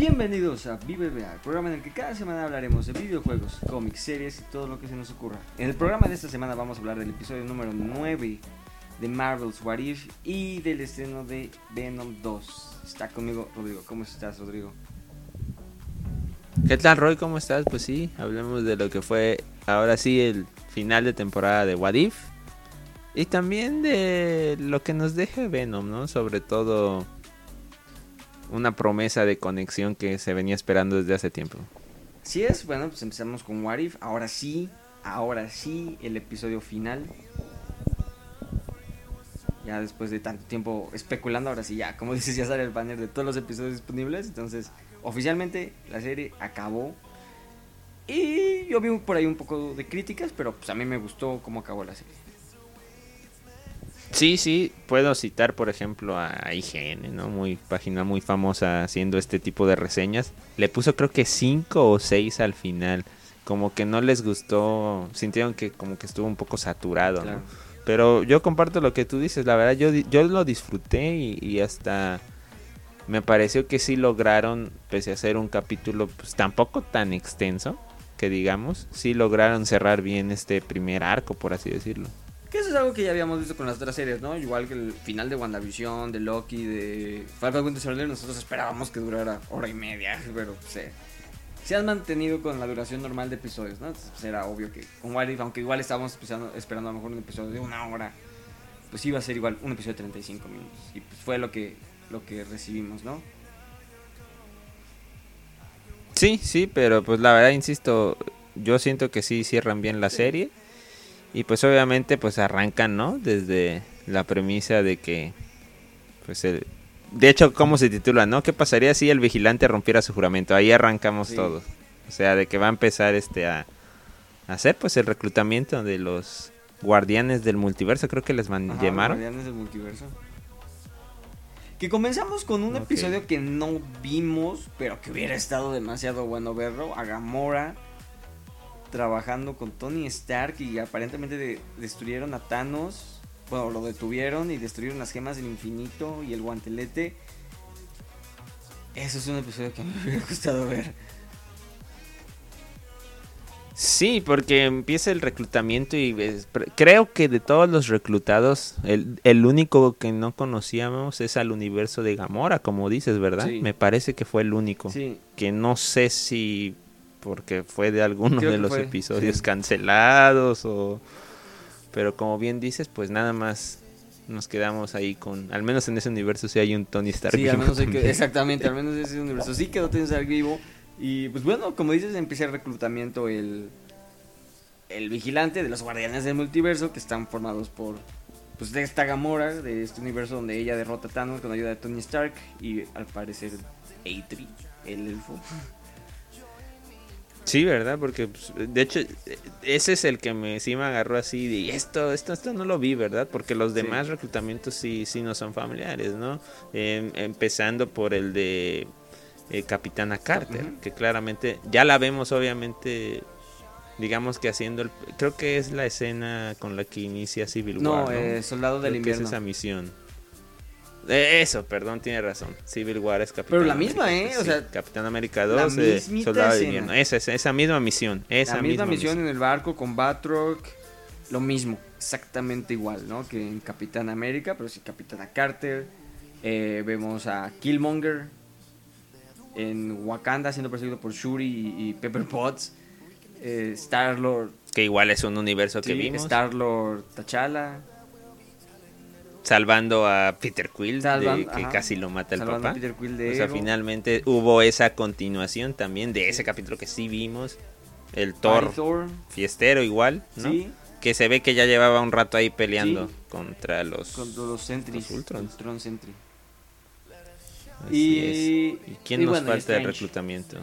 Bienvenidos a VBA, el programa en el que cada semana hablaremos de videojuegos, cómics, series y todo lo que se nos ocurra. En el programa de esta semana vamos a hablar del episodio número 9 de Marvel's What If y del estreno de Venom 2. Está conmigo Rodrigo. ¿Cómo estás, Rodrigo? ¿Qué tal, Roy? ¿Cómo estás? Pues sí, hablemos de lo que fue ahora sí el final de temporada de What If. Y también de lo que nos deja Venom, ¿no? Sobre todo una promesa de conexión que se venía esperando desde hace tiempo. Sí es, bueno, pues empezamos con What If. Ahora sí, ahora sí, el episodio final. Ya después de tanto tiempo especulando, ahora sí, ya, como dices, ya sale el banner de todos los episodios disponibles. Entonces, oficialmente la serie acabó. Y yo vi por ahí un poco de críticas, pero pues a mí me gustó cómo acabó la serie. Sí, sí, puedo citar por ejemplo a IGN, ¿no? Muy página muy famosa haciendo este tipo de reseñas. Le puso creo que 5 o 6 al final. Como que no les gustó, sintieron que como que estuvo un poco saturado, ¿no? Pero yo comparto lo que tú dices, la verdad yo, yo lo disfruté y, y hasta me pareció que sí lograron, pese a ser un capítulo pues tampoco tan extenso, que digamos, sí lograron cerrar bien este primer arco, por así decirlo. Que eso es algo que ya habíamos visto con las otras series, ¿no? Igual que el final de WandaVision, de Loki, de Falcon Winter Soldier, nosotros esperábamos que durara hora y media, pero se, se han mantenido con la duración normal de episodios, ¿no? Entonces, pues, era obvio que con What If, aunque igual estábamos esperando, esperando a lo mejor un episodio de una hora, pues iba a ser igual un episodio de 35 minutos. Y pues fue lo que, lo que recibimos, ¿no? Sí, sí, pero pues la verdad, insisto, yo siento que sí cierran bien la serie. Y pues obviamente pues arrancan, ¿no? Desde la premisa de que pues el de hecho, ¿cómo se titula, no? ¿Qué pasaría si el vigilante rompiera su juramento? Ahí arrancamos Sí. todos. O sea, de que va a empezar este a, a hacer pues el reclutamiento de los guardianes del multiverso, creo que les man- Ajá, llamaron. Guardianes del Multiverso. Que comenzamos con un episodio que no vimos, pero que hubiera estado demasiado bueno verlo. A Gamora trabajando con Tony Stark y aparentemente de- destruyeron a Thanos. Bueno, lo detuvieron y destruyeron las gemas del infinito y el guantelete. Eso es un episodio que a mí me hubiera gustado ver. Sí, porque empieza el reclutamiento y creo que de todos los reclutados, el, el único que no conocíamos es al universo de Gamora, como dices, ¿verdad? Sí. Me parece que fue el único. Sí, Que no sé si porque fue de alguno Creo de los fue, episodios sí. cancelados o... Pero como bien dices, pues nada más nos quedamos ahí con... Al menos en ese universo sí hay un Tony Stark. Sí, al vivo menos hay que- exactamente, al menos ese universo sí quedó Tony Stark vivo. Y pues bueno, como dices, empieza el reclutamiento el, el vigilante de los guardianes del multiverso que están formados por pues de esta Gamora, de este universo donde ella derrota a Thanos con ayuda de Tony Stark y al parecer Eitri, el elfo. Sí, ¿verdad? Porque pues, de hecho ese es el que me sí me agarró así de "Y esto esto esto no lo vi, ¿verdad? Porque los Sí. demás reclutamientos sí sí no son familiares, ¿no? Em, empezando por el de eh, Capitana Carter, que claramente ya la vemos obviamente digamos que haciendo el creo que es la escena con la que inicia Civil No, War, ¿no? eh, Soldado del Creo que es Invierno. esa misión. Eh, Eso, perdón, tiene razón. Civil War es Capitán Pero la misma, América, ¿eh? O sea, Capitán América la 2, eh, Soldado de escena. Invierno. Esa, esa, esa misma misión. Esa la misma, misión en el barco con Batroc, lo mismo, exactamente igual, ¿no? Que en Capitán América, pero sí Capitana Carter. Eh, vemos a Killmonger en Wakanda siendo perseguido por Shuri y, y Pepper Potts. Eh, Star Lord, Que igual es un universo que vimos. Star Lord T'Challa, Salvando a Peter Quill, de que ajá. casi lo mata el salvando a papá. Peter Quill de O sea, Ego, finalmente hubo esa continuación también de ese capítulo que sí vimos. El Thor Thor, fiestero igual, ¿no? sí, Que se ve que ya llevaba un rato ahí peleando Sí. contra los... con los Sentries, Los Ultrons. los Tron Sentry. Y- es. ¿Y quién y nos bueno, falta de Strange. reclutamiento?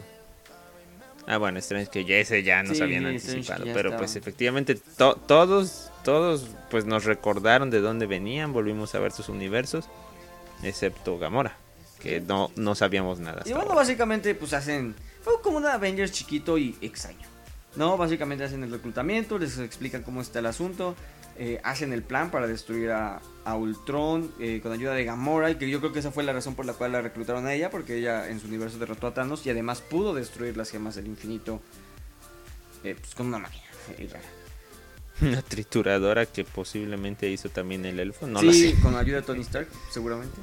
Ah, bueno, Strange, que ya ese ya nos Sí, habían anticipado. Pero estaba. pues efectivamente to- todos, todos pues nos recordaron de dónde venían, volvimos a ver sus universos, excepto Gamora, que no, no sabíamos nada. Y bueno, ahora. básicamente, pues hacen. Fue como un Avengers chiquito y extraño. No, básicamente hacen el reclutamiento, les explican cómo está el asunto. eh, hacen el plan para destruir a, a Ultron eh, con ayuda de Gamora. Y que yo creo que esa fue la razón por la cual la reclutaron a ella, porque ella en su universo derrotó a Thanos y además pudo destruir las gemas del infinito eh, pues, con una máquina. rara. Una trituradora que posiblemente hizo también el elfo. No sí, con ayuda de Tony Stark, seguramente.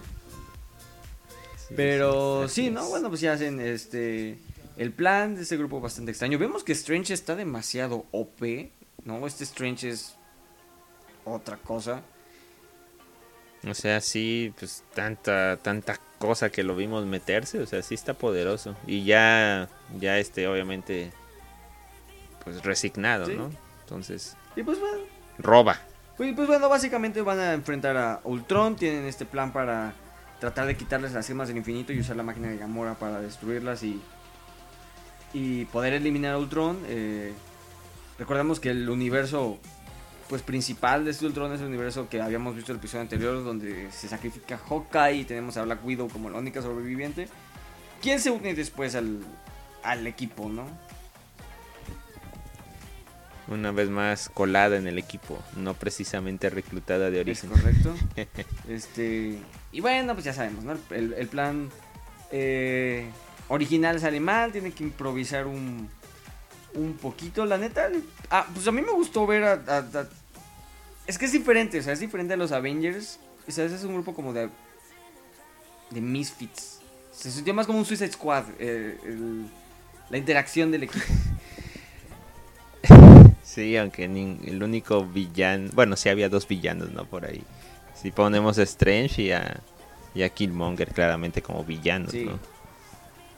Sí, Pero sí. ¿no? Bueno, pues ya hacen este el plan de este grupo bastante extraño. Vemos que Strange está demasiado OP, ¿no? Este Strange es otra cosa. O sea, sí, pues tanta, tanta cosa que lo vimos meterse, o sea, sí está poderoso. Y ya, ya este, obviamente, pues resignado, Sí. ¿no? Entonces, Y pues bueno, roba. pues, pues bueno, básicamente van a enfrentar a Ultron, tienen este plan para tratar de quitarles las gemas del infinito y usar la máquina de Gamora para destruirlas y y poder eliminar a Ultron. eh, recordemos que el universo pues principal de este Ultron es el universo que habíamos visto en el episodio anterior donde se sacrifica Hawkeye y tenemos a Black Widow como la única sobreviviente. ¿Quién se une después al, al equipo, no? Una vez más colada en el equipo, no precisamente reclutada de Es origen. correcto. este y bueno, pues ya sabemos, ¿no? El, el plan eh, original sale mal, tiene que improvisar un un poquito, la neta. Ah, pues a mí me gustó ver a, a- a- es que es diferente, o sea, es diferente a los Avengers. O sea, ese es un grupo como de de misfits. Se sintió más como un Suicide Squad, eh, el- la interacción del equipo. Sí, aunque el único villano, bueno, sí había dos villanos, ¿no? Por ahí. Si ponemos a Strange y a, y a Killmonger claramente como villanos, Sí. ¿no?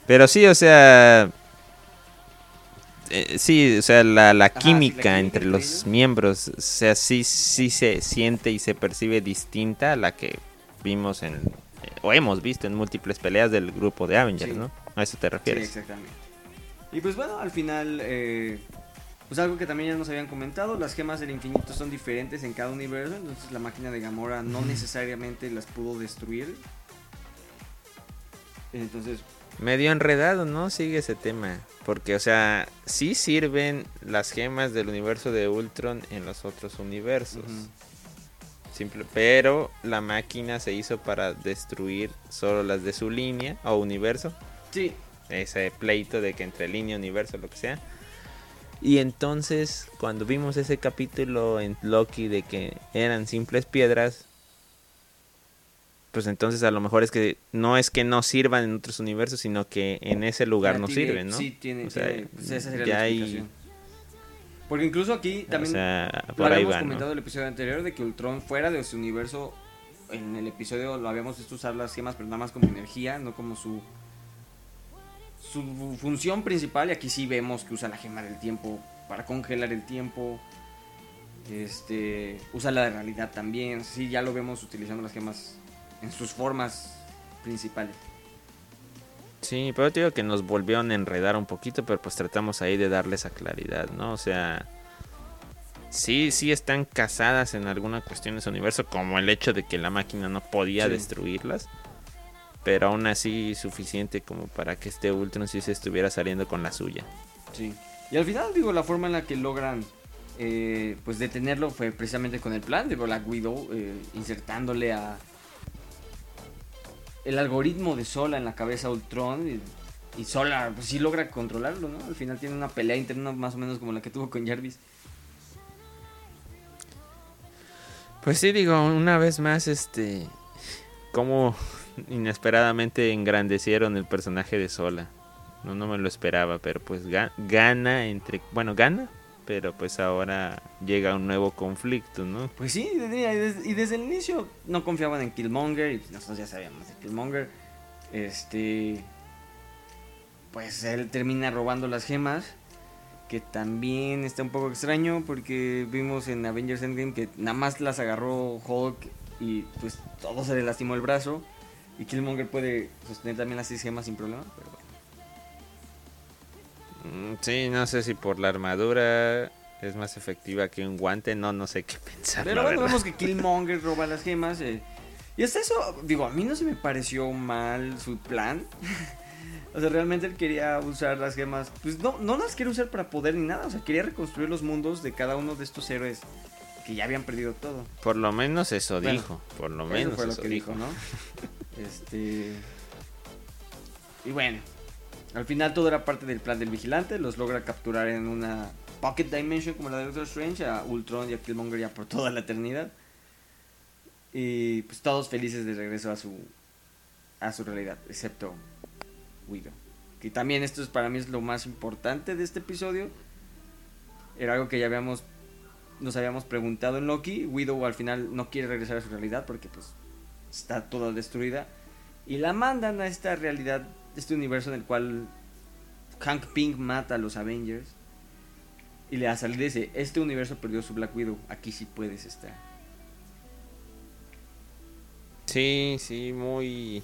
Pero sí, o sea... eh, sí, o sea, la, la sí, la química entre los ellos. miembros, o sea, sí, sí se siente y se percibe distinta a la que vimos en... o hemos visto en múltiples peleas del grupo de Avengers, Sí. ¿no? A eso te Sí, refieres. exactamente. Y pues bueno, al final, eh, pues algo que también ya nos habían comentado, las gemas del infinito son diferentes en cada universo, entonces la máquina de Gamora no necesariamente las pudo destruir. Entonces, Medio enredado, ¿no? Sigue ese tema. Porque, o sea, sí sirven las gemas del universo de Ultron en los otros universos. Simple, pero la máquina se hizo para destruir solo las de su línea o universo. sí, Ese pleito de que entre línea, universo, lo que sea. Y entonces, cuando vimos ese capítulo en Loki de que eran simples piedras, pues entonces a lo mejor es que no es que no sirvan en otros universos, sino que en ese lugar ya no tiene- sirven, ¿no? Sí, tiene, O sea, tiene- pues esa sería ya la hay-. Porque incluso aquí también o sea, lo por ahí habíamos comentado en el episodio anterior de que Ultron fuera de su universo, en el episodio lo habíamos visto usar las gemas, pero nada más como energía, no como su su función principal. Y aquí sí vemos que usa la gema del tiempo para congelar el tiempo. Este usa la de realidad también. Sí, ya lo vemos utilizando las gemas en sus formas principales. Sí, pero te digo que nos volvieron a enredar un poquito, pero pues tratamos ahí de darle esa claridad, ¿no? O sea, sí, sí están casadas en alguna cuestión de su universo, como el hecho de que la máquina no podía Sí. destruirlas, pero aún así suficiente como para que este Ultron sí se estuviera saliendo con la suya. Sí. Y al final, digo, la forma en la que logran eh, pues detenerlo fue precisamente con el plan de Black Widow, eh, insertándole a el algoritmo de Sola en la cabeza a Ultron y, y Sola pues sí logra controlarlo, ¿no? Al final tiene una pelea interna más o menos como la que tuvo con Jarvis. Pues sí, digo, una vez más, este, como inesperadamente engrandecieron el personaje de Sola. No, no me lo esperaba, pero pues ga- gana entre, bueno, gana, pero pues ahora llega un nuevo conflicto, ¿no? Pues sí, y desde, y desde el inicio no confiaban en Killmonger y nosotros ya sabíamos de Killmonger. Este. Pues él termina robando las gemas. Que también está un poco extraño porque vimos en Avengers Endgame que nada más las agarró Hulk y pues todo se le lastimó el brazo. Y Killmonger puede sostener también las seis gemas sin problema. Pero bueno. Mm, Sí, no sé si por la armadura es más efectiva que un guante, no, no sé qué pensar. Pero bueno, vemos que Killmonger roba las gemas. eh, y hasta eso, digo, a mí no se me pareció mal su plan. o sea, realmente él quería usar las gemas. Pues no, no las quiere usar para poder ni nada. O sea, quería reconstruir los mundos de cada uno de estos héroes que ya habían perdido todo. Por lo menos eso Bueno, dijo. Por lo Eso menos fue lo eso que dijo. dijo, ¿no? este. Y bueno, al final todo era parte del plan del vigilante. Los logra capturar en una Pocket Dimension como la de Doctor Strange, a Ultron y a Killmonger ya por toda la eternidad. Y pues todos felices de regreso a su a su realidad, excepto Widow. Que también esto es para mí es lo más importante de este episodio. Era algo que ya habíamos nos habíamos preguntado en Loki. Widow al final no quiere regresar a su realidad porque pues está toda destruida. Y la mandan a esta realidad, este universo en el cual Hank Pym mata a los Avengers. Y le y dice, este universo perdió su Black Widow, aquí sí puedes estar. Sí, sí, muy.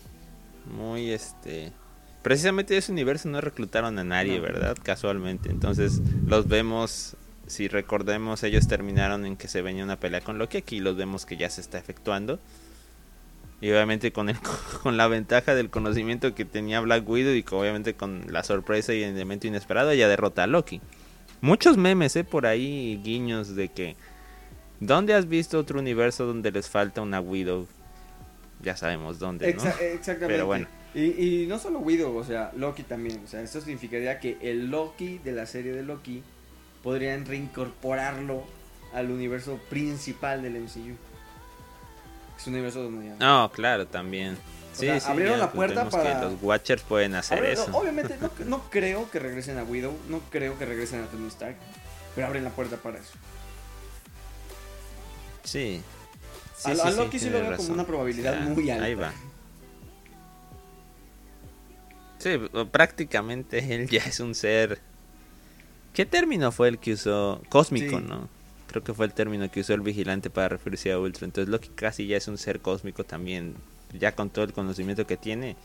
Muy este. Precisamente de ese universo no reclutaron a nadie, No. ¿verdad? Casualmente. Entonces los vemos. Si recordemos, ellos terminaron en que se venía una pelea con Loki. Aquí los vemos que ya se está efectuando. Y obviamente con, el, con la ventaja del conocimiento que tenía Black Widow y que obviamente con la sorpresa y el elemento inesperado, ella derrota a Loki. Muchos memes, ¿eh? Por ahí, guiños de que... ¿Dónde has visto otro universo donde les falta una Widow? Ya sabemos dónde, ¿no? Exa- exactamente. Pero bueno. Y, y no solo Widow, o sea, Loki también. O sea, esto significaría que el Loki de la serie de Loki podrían reincorporarlo al universo principal del MCU. Es un universo donde ya... No, claro, también. Sí, sea, sí, abrieron ya, la pues, puerta para- que los Watchers pueden hacer eso. no, obviamente no, no creo que regresen a Widow, no creo que regresen a Tony Stark, pero abren la puerta para eso. Sí. Sí, a, sí, a sí, Loki sí, lo veo razón. como una probabilidad O sea, muy alta. Ahí va. Sí, prácticamente él ya es un ser. ¿Qué término fue el que usó? Cósmico. ¿no? Creo que fue el término que usó el vigilante para referirse a Ultron. Entonces Loki casi ya es un ser cósmico también. Ya con todo el conocimiento que tiene,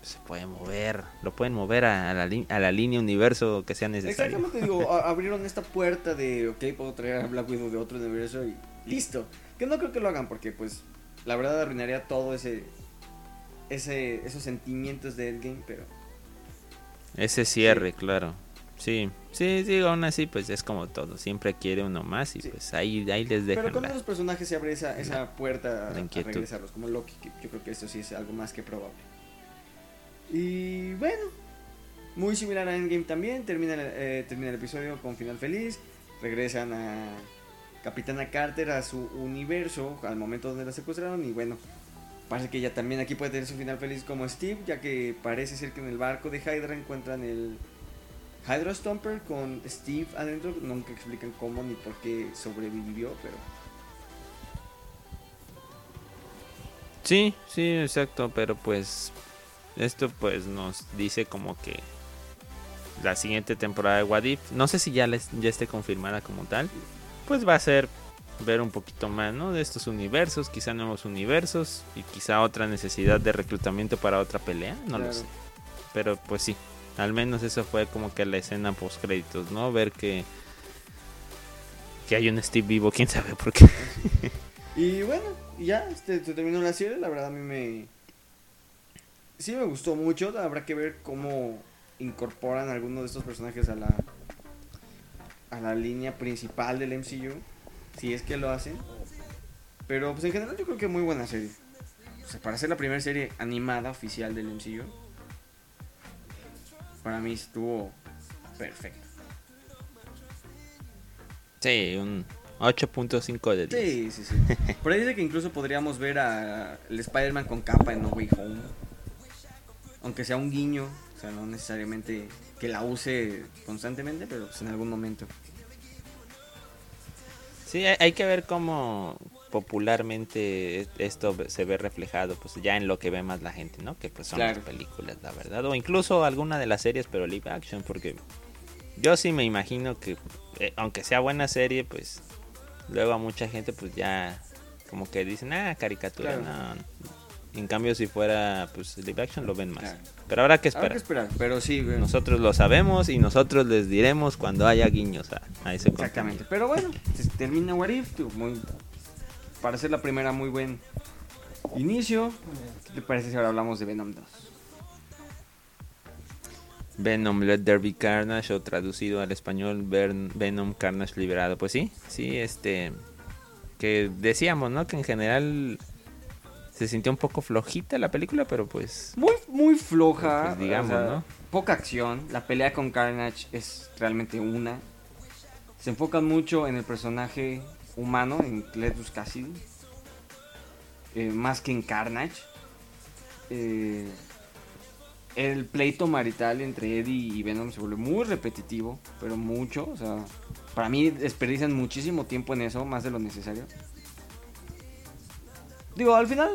se puede mover. Lo pueden mover a, a la, a la línea universo que sea necesario. Exactamente, digo, abrieron esta puerta de, ok, puedo traer a Black Widow de otro universo y listo. Que no creo que lo hagan porque, pues, la verdad arruinaría todo ese, ese esos sentimientos de Endgame, pero... Ese cierre, claro. Sí, sí, digo, aún así, pues es como todo. Siempre quiere uno más y Sí. pues ahí, ahí les dejan Pero con la- otros personajes se abre esa, esa puerta a, regresarlos, como Loki, que yo creo que esto sí es algo más que probable. Y bueno, muy similar a Endgame también, termina eh, termina el episodio con final feliz, regresan a Capitana Carter a su universo al momento donde la secuestraron y bueno, parece que ella también aquí puede tener su final feliz como Steve, ya que parece ser que en el barco de Hydra encuentran el Hydra Stomper con Steve adentro, nunca explican cómo ni por qué sobrevivió, pero... Sí, sí, exacto, pero pues esto pues nos dice como que la siguiente temporada de What If, no sé si ya, les, ya esté confirmada como tal, pues va a ser ver un poquito más, ¿no? De estos universos, quizá nuevos universos y quizá otra necesidad de reclutamiento para otra pelea, no lo sé. Pero pues sí, al menos eso fue como que la escena post créditos, ¿no? Ver que que hay un Steve vivo, quién sabe por qué. Y bueno, ya este, se terminó la serie. La verdad, a mí me. Sí, me gustó mucho. Habrá que ver cómo incorporan algunos de estos personajes a la. a la línea principal del MCU. Si es que lo hacen. Pero, pues en general, yo creo que muy buena serie. O sea, para ser la primera serie animada oficial del MCU, para mí estuvo perfecto. Sí, un 8.5 de 10. Sí, sí, sí. Por ahí dice que incluso podríamos ver a el Spider-Man con capa en No Way Home. Aunque sea un guiño, o sea, no necesariamente que la use constantemente, pero pues en algún momento. Sí, hay, hay que ver cómo popularmente esto se ve reflejado, pues ya en lo que ve más la gente, ¿no? Que pues son Claro. las películas, la verdad. O incluso alguna de las series, pero live action, porque yo sí me imagino que, eh, aunque sea buena serie, pues luego a mucha gente pues ya como que dicen, ah, caricatura, Claro. no. En cambio, si fuera pues live action, lo ven más. Claro. Pero habrá que Habrá que esperar. pero sí. Nosotros lo sabemos y nosotros les diremos cuando haya guiños a, a ese exactamente. contenido. Pero bueno, termina What If, tú, muy, para ser la primera muy buen inicio. ¿Qué te parece si ahora hablamos de Venom 2? Venom Let There Be Carnage o traducido al español Ven- Venom Carnage Liberado. Pues sí, sí, este que decíamos, ¿no? Que en general se sintió un poco flojita la película, pero pues... Muy, muy floja. Pues digamos, o sea, ¿no? Poca acción. La pelea con Carnage es realmente una. Se enfocan mucho en el personaje humano, en Cletus Cassidy. eh, más que en Carnage. Eh, el pleito marital entre Eddie y Venom se vuelve muy repetitivo, pero mucho. O sea, para mí desperdician muchísimo tiempo en eso, más de lo necesario. Digo, al final,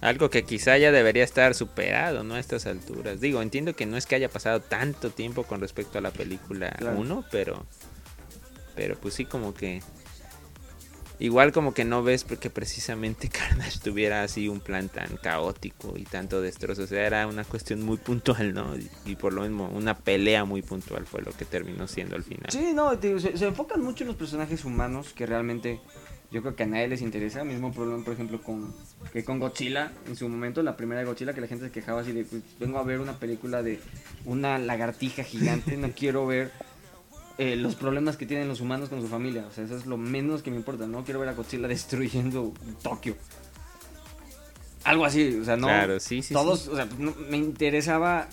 Algo que quizá ya debería estar superado, ¿no? A estas alturas. Digo, entiendo que no es que haya pasado tanto tiempo con respecto a la película Claro. 1, pero... Pero pues sí como que... Igual como que no ves que precisamente Carnage tuviera así un plan tan caótico y tanto destrozo. O sea, era una cuestión muy puntual, ¿no? Y, por lo mismo, una pelea muy puntual fue lo que terminó siendo al final. Sí, no, te se enfocan mucho en los personajes humanos que realmente yo creo que a nadie les interesa. Mismo problema, por ejemplo, con que con Godzilla en su momento, la primera de Godzilla, que la gente se quejaba así de, pues, vengo a ver una película de una lagartija gigante, no quiero ver eh, los problemas que tienen los humanos con su familia. O sea, eso es lo menos que me importa. No quiero ver a Godzilla destruyendo Tokio. Algo así, o sea, no. Claro, sí, sí, todos, sí. o sea, no- me interesaba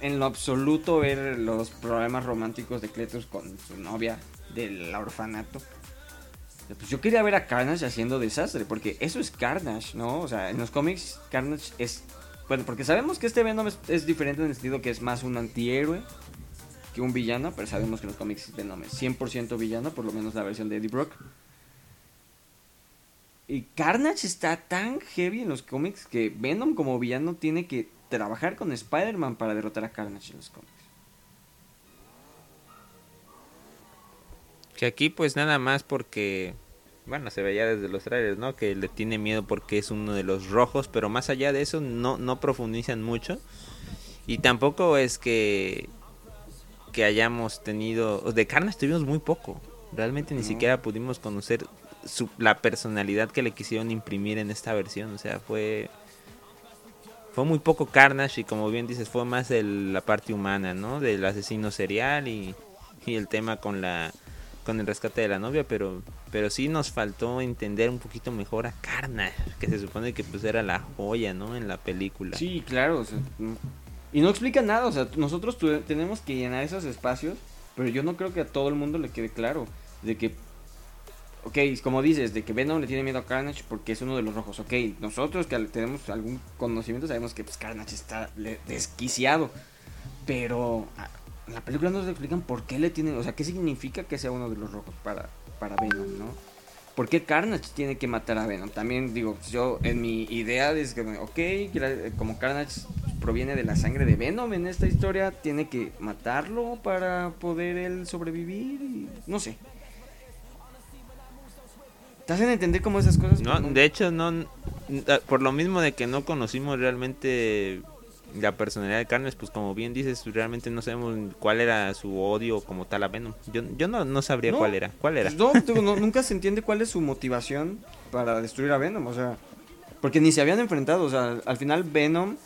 en lo absoluto ver los problemas románticos de Cletus con su novia del orfanato. Pues yo quería ver a Carnage haciendo desastre, porque eso es Carnage, ¿no? O sea, en los cómics Carnage es... Bueno, porque sabemos que este Venom es, es diferente en el sentido que es más un antihéroe que un villano, pero sabemos que en los cómics Venom es 100% villano, por lo menos la versión de Eddie Brock. Y Carnage está tan heavy en los cómics que Venom como villano tiene que trabajar con Spider-Man para derrotar a Carnage en los cómics. Que aquí pues nada más porque, bueno, se veía desde los trailers, ¿no? Que le tiene miedo porque es uno de los rojos, pero más allá de eso no, no profundizan mucho. Y tampoco es que, que hayamos tenido, de Carnage tuvimos muy poco. Realmente ni No. siquiera pudimos conocer su, la personalidad que le quisieron imprimir en esta versión. O sea, fue... Fue muy poco Carnage y como bien dices, fue más el- la parte humana, ¿no? Del asesino serial y, y el tema con la con el rescate de la novia, pero pero sí nos faltó entender un poquito mejor a Carnage, que se supone que pues era la joya, ¿no? En la película. Sí, claro. o sea, y no explica nada. O sea, nosotros tenemos que llenar esos espacios, pero yo no creo que a todo el mundo le quede claro de que, ok, como dices, de que Venom le tiene miedo a Carnage porque es uno de los rojos. Ok, nosotros que tenemos algún conocimiento sabemos que pues, Carnage está desquiciado, pero en la película no nos explican por qué le tienen, o sea, qué significa que sea uno de los rojos para, para Venom, ¿no? ¿Por qué Carnage tiene que matar a Venom? También digo, pues, yo en mi idea es que, ok, como Carnage proviene de la sangre de Venom en esta historia, tiene que matarlo para poder él sobrevivir y no sé. ¿Te hacen entender cómo esas cosas? No, de hecho no por lo mismo de que no conocimos realmente la personalidad de Carnage, pues como bien dices, realmente no sabemos cuál era su odio como tal a Venom. Yo, yo no, no sabría No. cuál era. ¿Cuál era? No, digo, no, nunca se entiende cuál es su motivación para destruir a Venom, o sea, porque ni se habían enfrentado, o sea, al final Venom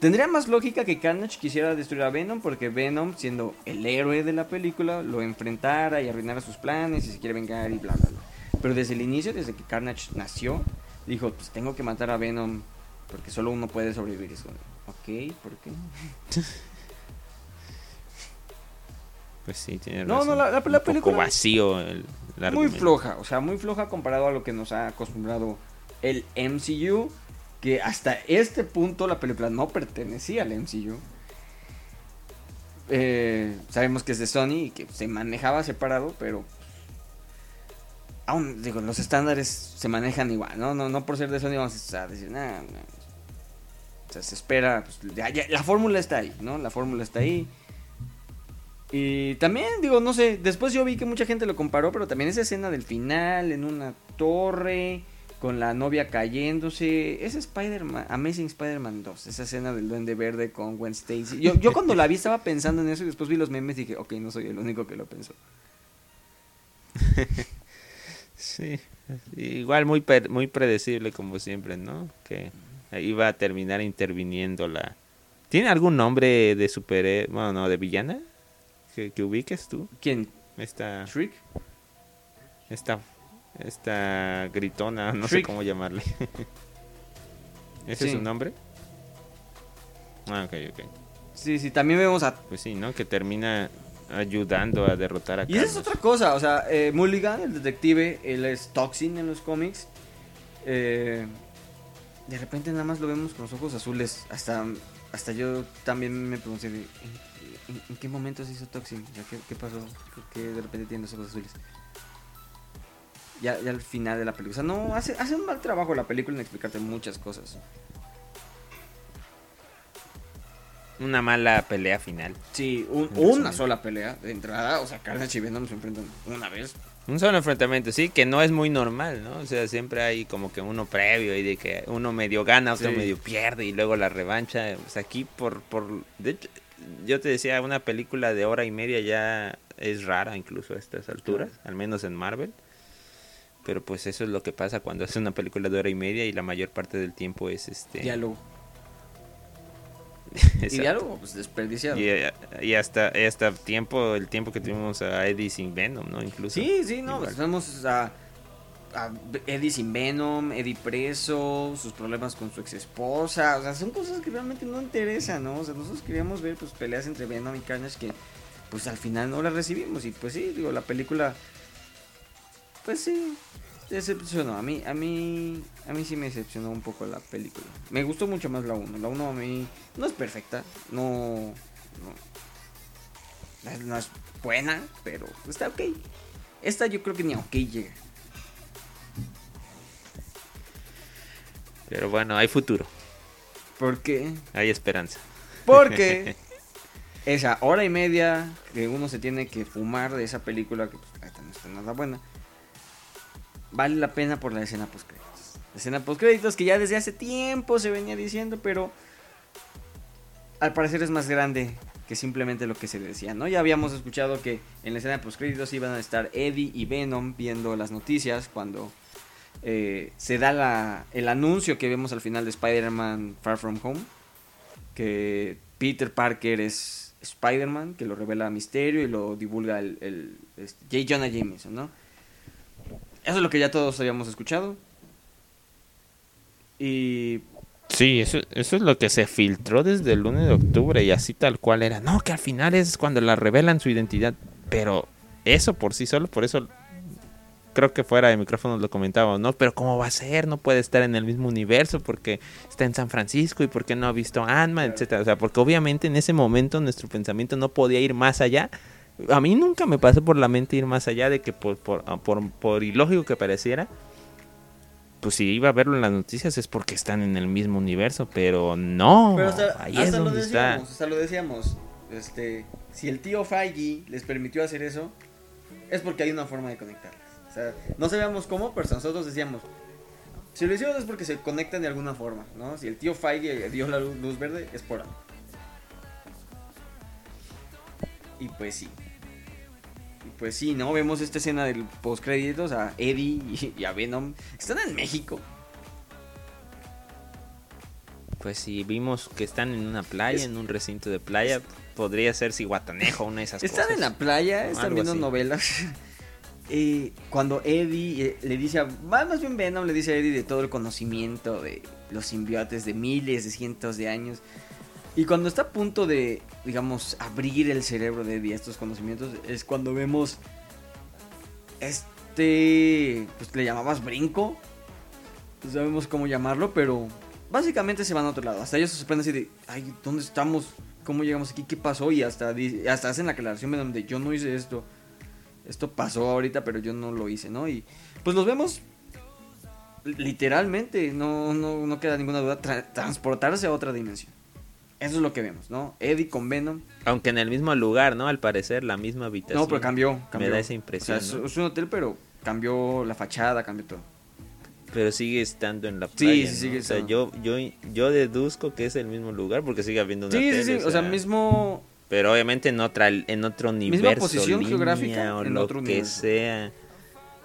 tendría más lógica que Carnage quisiera destruir a Venom porque Venom, siendo el héroe de la película, lo enfrentara y arruinara sus planes y se quiere vengar y bla bla bla. Pero desde el inicio, desde que Carnage nació, dijo, pues tengo que matar a Venom porque solo uno puede sobrevivir. Eso, ok, ¿por qué? Pues sí, tiene No, razón. no, la- la- la Un poco vacío el, el muy floja, o sea, muy floja comparado a lo que nos ha acostumbrado el MCU, que hasta este punto la película no pertenecía al MCU. Eh, sabemos que es de Sony y que se manejaba separado, pero aún digo, los estándares se manejan igual, ¿no? No, no por ser de Sony vamos a decir, nada, o sea, se espera, pues, la fórmula está ahí, ¿no? La fórmula está ahí. Y también, digo, no sé, después yo vi que mucha gente lo comparó, pero también esa escena del final en una torre con la novia cayéndose, es Spider-Man, Amazing Spider-Man 2, esa escena del duende verde con Gwen Stacy. Yo, yo cuando la vi estaba pensando en eso y después vi los memes y dije, ok, no soy el único que lo pensó. Sí, igual muy muy predecible como siempre, ¿no? Que iba a terminar interviniendo la... ¿Tiene algún nombre de superhéroe, bueno, no, de villana? Que, que ubiques tú. ¿Quién? Esta, ¿Shriek? esta, Esta gritona, no sé cómo llamarle. ¿Ese es su nombre? Ah, ok, ok. Sí, sí, también vemos a... Pues sí, ¿no? Que termina ayudando a derrotar a Y esa es otra cosa, o sea, eh, Mulligan, el detective, él es Toxin en los cómics. Eh, de repente nada más lo vemos con los ojos azules. Hasta, hasta yo también me pregunté, ¿en, en- en qué momento se hizo Toxin? ¿qué, qué pasó? ¿Por qué de repente tiene los ojos azules? Ya, ya al final de la película. O sea, no, hace, hace un mal trabajo la película en explicarte muchas cosas. Una mala pelea final. Sí, un- una sola pelea de entrada. O sea, Carnage y Venom se enfrentan una vez. Un solo enfrentamiento, sí, que no es muy normal, ¿no? O sea, siempre hay como que uno previo y de que uno medio gana, otro Sí. medio pierde y luego la revancha. Pues aquí por, por... De hecho, yo te decía, una película de hora y media ya es rara incluso a estas alturas, al menos en Marvel. Pero pues eso es lo que pasa cuando haces una película de hora y media y la mayor parte del tiempo es este... Diálogo. Y Exacto. diálogo, pues desperdiciado. Y, eh, y hasta, y hasta tiempo, el tiempo que tuvimos a Eddie sin Venom, ¿no? Incluso. Sí, sí, no, pues a Eddie sin Venom, Eddie preso, sus problemas con su ex esposa, o sea, son cosas que realmente no interesan, ¿no? O sea, nosotros queríamos ver pues peleas entre Venom y Carnage que pues al final no las recibimos y pues sí, digo, la película pues sí decepcionó. A mí a mí a mí sí me decepcionó un poco la película. Me gustó mucho más la 1. La 1 a mí no es perfecta, no no, no es buena, pero está ok. Esta yo creo que ni a ok llega. Pero bueno, hay futuro, ¿Por qué? hay esperanza. Porque esa hora y media que uno se tiene que fumar de esa película, que pues, no está nada buena, vale la pena por la escena post créditos. Escena post créditos que ya desde hace tiempo se venía diciendo, pero al parecer es más grande que simplemente lo que se decía, ¿no? Ya habíamos escuchado que en la escena post créditos iban a estar Eddie y Venom viendo las noticias cuando eh, se da la, el anuncio que vemos al final de Spider-Man Far From Home que Peter Parker es Spider-Man, que lo revela a Misterio y lo divulga el, el este, J. Jonah Jameson, ¿no? Eso es lo que ya todos habíamos escuchado. Y Sí, eso, eso es lo que se filtró desde el 1 de octubre y así tal cual era. No, que al final es cuando la revelan su identidad. Pero eso por sí solo, por eso creo que fuera de micrófono lo comentábamos, ¿no? Pero ¿cómo va a ser? No puede estar en el mismo universo porque está en San Francisco y porque no ha visto a Ant-Man, Claro. etcétera. O sea, porque obviamente en ese momento nuestro pensamiento no podía ir más allá. A mí nunca me pasó por la mente ir más allá de que por, por, por, por ilógico que pareciera, pues si iba a verlo en las noticias es porque están en el mismo universo, pero no. Pero hasta, ahí hasta es lo donde decíamos, está. hasta lo decíamos. Este, si el tío Feige les permitió hacer eso, es porque hay una forma de conectarlas. O sea, no sabíamos cómo, pero nosotros decíamos, si lo hicieron es porque se conectan de alguna forma, ¿no? Si el tío Feige dio la luz, luz verde, es por algo. Y pues sí. Pues sí, ¿no? Vemos esta escena del post créditos a Eddie y, a Venom. Están en México. Pues si vimos que están en una playa, Es- en un recinto de playa, podría ser Cihuatanejo, una de esas Están cosas. en la playa, están viendo así. novelas. Eh, cuando Eddie eh, le dice a. Más más bien Venom le dice a Eddie de todo el conocimiento de los simbiotes de miles, de cientos de años. Y cuando está a punto de, digamos, abrir el cerebro de Eddie estos conocimientos, es cuando vemos. Este. Pues le llamabas brinco. No sabemos cómo llamarlo, pero. Básicamente se van a otro lado. Hasta ellos se sorprenden así de. Ay, ¿dónde estamos? ¿Cómo llegamos aquí? ¿Qué pasó? Y hasta, hasta hacen la aclaración Venom de yo no hice esto. Esto pasó ahorita, pero yo no lo hice, ¿no? Y pues los vemos literalmente, no, no, no queda ninguna duda, tra- transportarse a otra dimensión. Eso es lo que vemos, ¿no? Eddie con Venom. Aunque en el mismo lugar, ¿no? Al parecer, la misma habitación. No, pero cambió, cambió. Me da esa O impresión. sea, es, ¿no? es un hotel, pero cambió la fachada, cambió todo. Pero sigue estando en la Sí, playa. sí, ¿no? sigue O sea, estando. yo, yo, yo deduzco que es el mismo lugar porque sigue habiendo una Sí, sí, sí, o sea, mismo... Pero obviamente en otra, en otro universo, posición línea geográfica o en lo otro que universo. sea.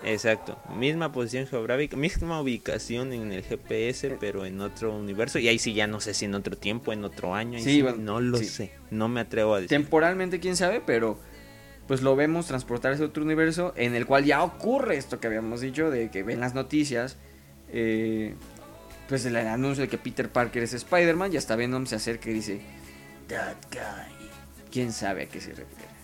Exacto, misma posición geográfica, misma ubicación en el GPS, Eh. pero en otro universo. Y ahí sí ya no sé si en otro tiempo, en otro año. ahí Sí, sí bueno, no lo sí. sé, no me atrevo a decir. Temporalmente, quién sabe, pero pues lo vemos transportarse a otro universo en el cual ya ocurre esto que habíamos dicho, de que ven las noticias, eh, pues el anuncio de que Peter Parker es Spider-Man y hasta Venom se acerca y dice, That guy. ¿Quién sabe a qué se refiere?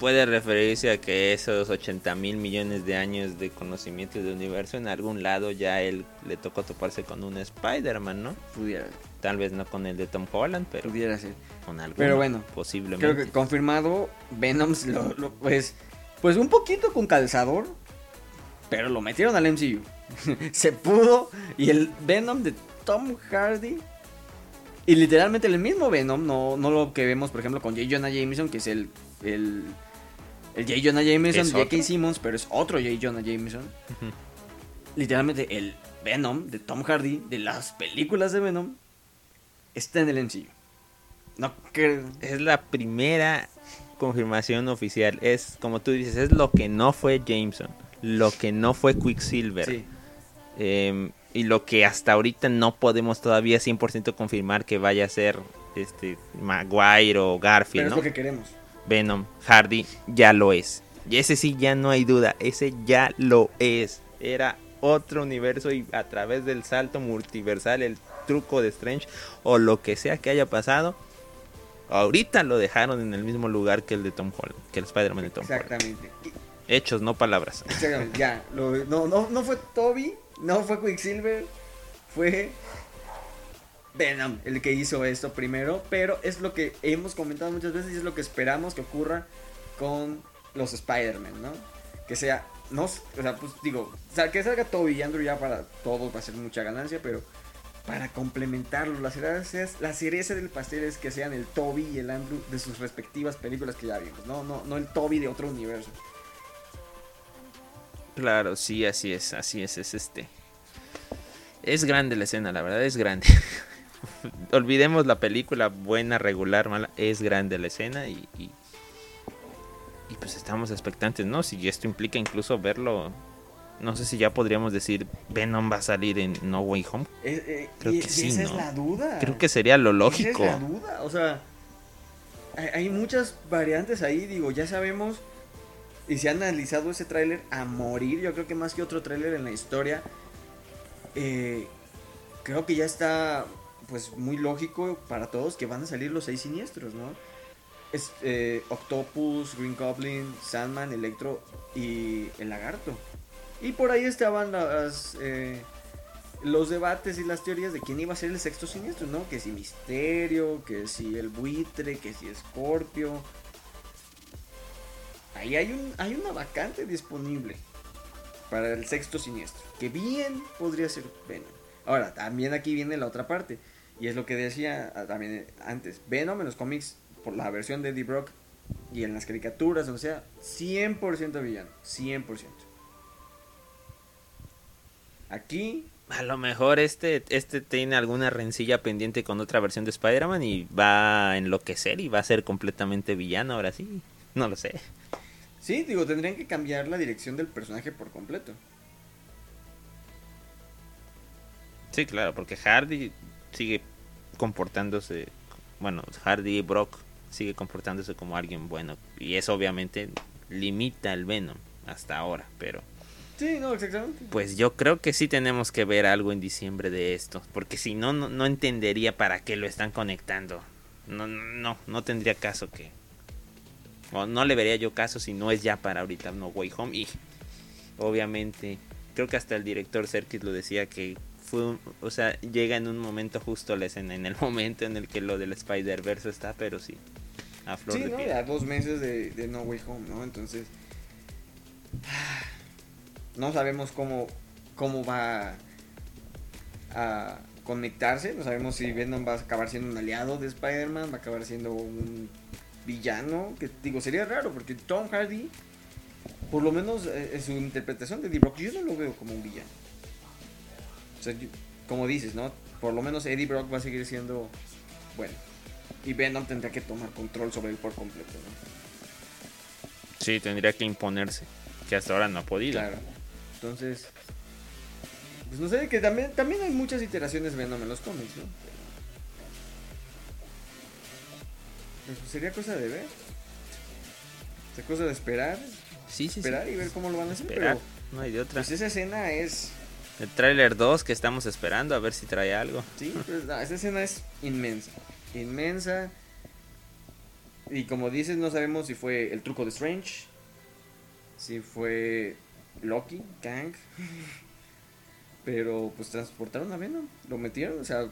Puede referirse a que esos 80 mil millones de años de conocimiento del universo, en algún lado ya él le tocó toparse con un Spider-Man, ¿no? Pudiera, Tal vez no con el de Tom Holland, pero pudiera ser. con algo. Pero bueno, posiblemente. Creo que confirmado, Venom lo, lo- pues, pues un poquito con calzador, pero lo metieron al MCU. se pudo y el Venom de Tom Hardy y literalmente el mismo Venom, no, no lo que vemos por ejemplo con J. Jonah Jameson, que es el el, el J. Jonah Jameson, ¿Es J.K. Simmons, pero es otro J. Jonah Jameson. Literalmente el Venom de Tom Hardy de las películas de Venom está en el MCU. No. Es la primera confirmación oficial. Es, como tú dices, es lo que no fue Jameson. Lo que no fue Quicksilver. Sí. Eh, y lo que hasta ahorita no podemos todavía 100% confirmar que vaya a ser este Maguire o Pero Garfield, es ¿no? lo que queremos. Venom, Hardy, ya lo es. Y ese sí ya no hay duda, ese ya lo es. Era otro universo y a través del salto multiversal, el truco de Strange o lo que sea que haya pasado, ahorita lo dejaron en el mismo lugar que el de Tom Holland, que el Spider-Man de Tom Holland. Exactamente. Hechos, no palabras. Exactamente, ya. lo- no, no, no fue Toby, no fue Quicksilver, fue Venom el que hizo esto primero. Pero es lo que hemos comentado muchas veces y es lo que esperamos que ocurra con los Spider-Man, ¿no? Que sea, no, o sea, pues digo, que salga Toby y Andrew ya para todos va a ser mucha ganancia, pero para complementarlo, la cereza, la cereza del pastel es que sean el Toby y el Andrew de sus respectivas películas que ya vimos, no, no, no el Toby de otro universo. Claro, sí, así es, así es, es este. Es grande la escena, la verdad, es grande. Olvidemos la película, buena, regular, mala, es grande la escena y, y, y pues estamos expectantes, ¿no? Si esto implica incluso verlo, no sé si ya podríamos decir Venom va a salir en No Way Home. Eh, eh, Creo y- que sí, esa ¿no? es la duda. Creo que sería lo lógico. Esa es la duda. O sea, hay, hay muchas variantes ahí. Digo, ya sabemos. Y se ha analizado ese tráiler a morir. Yo creo que más que otro tráiler en la historia. eh, creo que ya está. Pues muy lógico para todos que van a salir los seis siniestros, ¿no? Es, eh, Octopus, Green Goblin, Sandman, Electro y el Lagarto. Y por ahí estaban las. eh, los debates y las teorías de quién iba a ser el sexto siniestro, ¿no? Que si Misterio, que si el buitre, que si Scorpio. Ahí hay, un, hay una vacante disponible para el sexto siniestro, que bien podría ser Venom. Ahora, también aquí viene la otra parte, y es lo que decía ah, también antes. Venom en los cómics, por la versión de Eddie Brock y en las caricaturas, o sea, 100% villano, 100%. Aquí A lo mejor este, este tiene alguna rencilla pendiente con otra versión de Spider-Man y va a enloquecer y va a ser completamente villano ahora sí. No lo sé. Sí, digo, tendrían que cambiar la dirección del personaje por completo. Sí, claro, porque Hardy sigue comportándose, bueno, Hardy Brock sigue comportándose como alguien bueno y eso obviamente limita el Venom hasta ahora, pero Sí, no, exactamente. pues yo creo que sí tenemos que ver algo en diciembre de esto, porque si no, no, no entendería para qué lo están conectando. No, no, no tendría caso que... O no le vería yo caso si no es ya para ahorita No Way Home. Y obviamente, creo que hasta el director Serkis lo decía que fue, un- o sea, llega en un momento justo la escena, en el momento en el que lo del Spider-Verse está, pero sí, a flor Sí, de ¿no? Ya dos meses de, de No Way Home, ¿no? Entonces. No sabemos cómo, cómo va a conectarse. No sabemos si Venom va a acabar siendo un aliado de Spider-Man, va a acabar siendo un villano. Que digo, sería raro porque Tom Hardy, por lo menos eh, en su interpretación de Eddie Brock, yo no lo veo como un villano. O sea, como dices, ¿no? Por lo menos Eddie Brock va a seguir siendo bueno. Y Venom tendrá que tomar control sobre él por completo, ¿no? Sí, tendría que imponerse, que hasta ahora no ha podido. Claro. Entonces, pues no sé, que también, también hay muchas iteraciones Venom en los cómics, ¿no? Pero, pues, sería cosa de ver. Es cosa de esperar, Sí, sí, esperar sí. y ver cómo lo van a hacer. Esperar. Pero No hay de otra. pues esa escena es. El tráiler 2 que estamos esperando a ver si trae algo. Sí, pues, no, esa escena es inmensa. Inmensa. Y como dices, no sabemos si fue el truco de Strange. Si fue Loki, Kang. Pero pues transportaron a Venom. Lo metieron, o sea.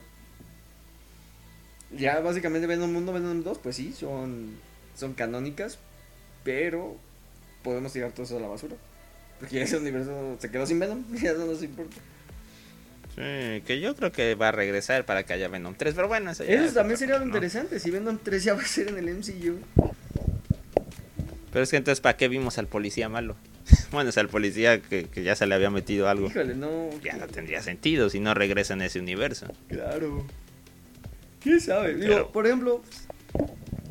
Ya básicamente Venom 1, Venom 2, pues sí, son, son canónicas. Pero podemos tirar todo eso a la basura. Porque ese universo se quedó sin Venom. Ya no nos importa. Sí, que yo creo que va a regresar para que haya Venom 3, pero bueno, eso ya Eso es también sería lo interesante. Si Venom 3 ya va a ser en el MCU. Pero es que entonces, ¿para qué vimos al policía malo? bueno, o sea, al policía que, que ya se le había metido algo. Híjole, no. Ya no tendría sentido si no regresa en ese universo. Claro. ¿Quién sabe? Digo, Pero- por ejemplo,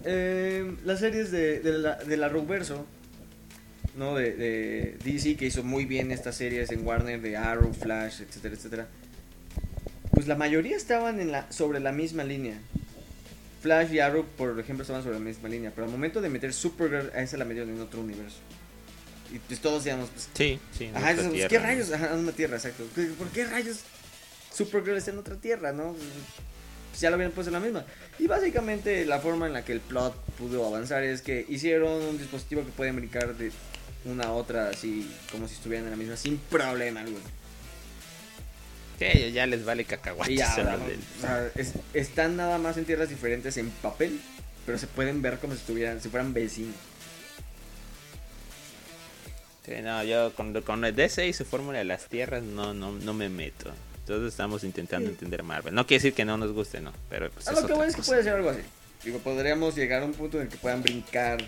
eh, las series de, de la, de la ¿no? De, de DC, que hizo muy bien estas series en Warner, de Arrow, Flash, etcétera, etcétera. Pues la mayoría estaban en la, sobre la misma línea. Flash y Arrow, por ejemplo, estaban sobre la misma línea. Pero al momento de meter Supergirl, a esa la metieron en otro universo. Y pues todos decíamos, pues, Sí, sí. Ajá, dices, tierra, ¿qué rayos? Ajá, en una tierra, exacto. ¿Qué- ¿Por qué rayos Supergirl está en otra tierra, no? Pues ya lo habían puesto en la misma. Y básicamente la forma en la que el plot pudo avanzar es que hicieron un dispositivo que puede brincar de una a otra así como si estuvieran en la misma sin problema alguno. Que ya les vale cacahuates. Y ya, eso ¿verdad? del- O sea, es- están nada más en tierras diferentes en papel, pero se pueden ver como si estuvieran, si fueran vecinos. Sí, no, yo con, con el DC y su fórmula de las tierras no, no, no me meto. Todos estamos intentando Sí. entender Marvel. No quiere decir que no nos guste, no. Pero pues A es lo que voy es que puede ser algo así. Digo, podríamos llegar a un punto en el que puedan brincar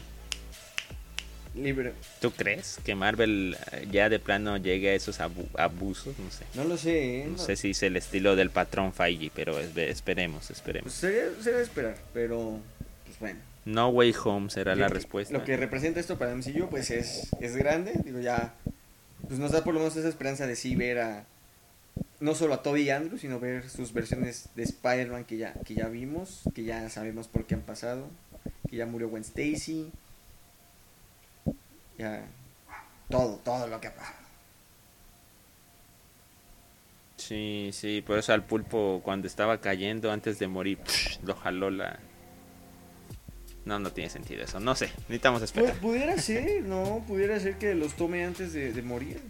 libre. ¿Tú crees que Marvel eh, ya de plano llegue a esos abu- abusos? No sé. No lo sé, ¿eh? No No- sé si es el estilo del patrón Feige, pero es- esperemos, Pues esperemos. sería, sería esperar, pero pues bueno. No Way Home será la respuesta. Lo que representa esto para MCU pues es, es grande, digo ya, pues nos da por lo menos esa esperanza de sí ver a, no solo a Toby y Andrew, sino ver sus versiones de Spider-Man que ya, que ya vimos, que ya sabemos por qué han pasado, que ya murió Gwen Stacy, ya, todo, todo lo que ha pasado. Sí, sí, por eso al pulpo cuando estaba cayendo antes de morir, lo jaló la... No, no tiene sentido eso. No sé, necesitamos esperar. pudiera ser, no, pudiera ser que los tome antes de, de morir.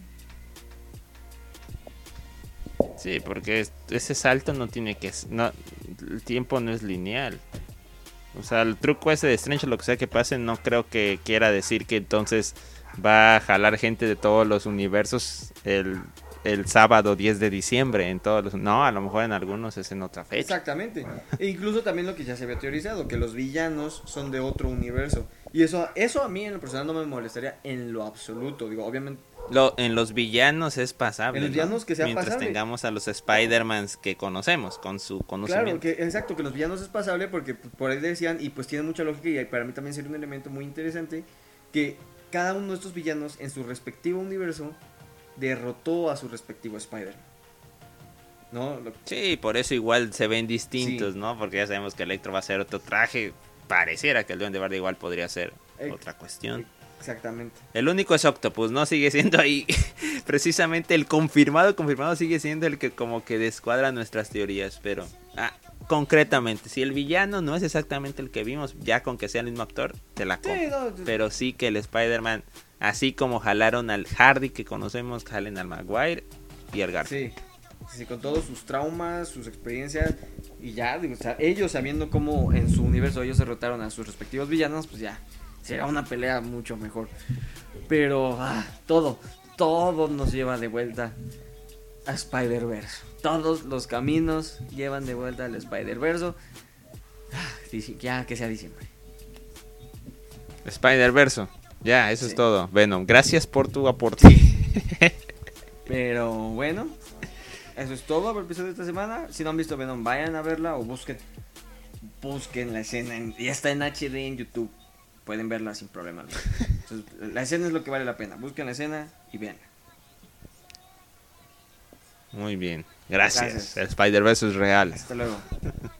Sí, porque es- ese salto no tiene que... No, el tiempo no es lineal. O sea, el truco ese de Strange, lo que sea que pase, no creo que quiera decir que entonces va a jalar gente de todos los universos el, el sábado 10 de diciembre. en todos los, No, a lo mejor en algunos es en otra fecha. Exactamente. E incluso también lo que ya se había teorizado, que los villanos son de otro universo. Y eso, eso a mí en lo personal no me molestaría en lo absoluto. Digo, obviamente, Lo, en los villanos es pasable. En los ¿no? villanos que sea Mientras pasable. tengamos a los Spider-Mans que conocemos, con su conocimiento. claro, que exacto, que los villanos es pasable porque pues, por ahí decían, y pues tiene mucha lógica y para mí también sería un elemento muy interesante, que cada uno de estos villanos en su respectivo universo derrotó a su respectivo Spider. ¿No? Lo- Sí, por eso igual se ven distintos, Sí. ¿no? Porque ya sabemos que Electro va a ser otro traje. Pareciera que el Duende Verde igual podría ser otra cuestión. Exactamente. El único es Octopus, ¿no? Sigue siendo ahí. Precisamente el confirmado, confirmado sigue siendo el que como que descuadra nuestras teorías. Pero, ah, concretamente, si el villano no es exactamente el que vimos, ya con que sea el mismo actor, te la compro. Sí, no, Pero sí que el Spider-Man, así como jalaron al Hardy que conocemos, jalen al Maguire y al Garfield. Sí, sí, con todos sus traumas, sus experiencias y ya, digo, o sea, ellos sabiendo cómo en su universo ellos derrotaron a sus respectivos villanos, pues ya, será una pelea mucho mejor. Pero ah, todo, todo nos lleva de vuelta a Spider-Verse. Todos los caminos llevan de vuelta al Spider-Verse. Ah, Ya que sea diciembre. Spider-Verse. Ya, eso Sí. es todo. Venom, gracias por tu aporte. Pero bueno, eso es todo por el episodio de esta semana. Si no han visto Venom, vayan a verla o busquen, busquen la escena. en- ya está en HD en YouTube. Pueden verla sin problema. Entonces, la escena es lo que vale la pena. Busquen la escena y veanla. Muy bien. Gracias. Gracias. El Spider-Verse es real. Hasta luego.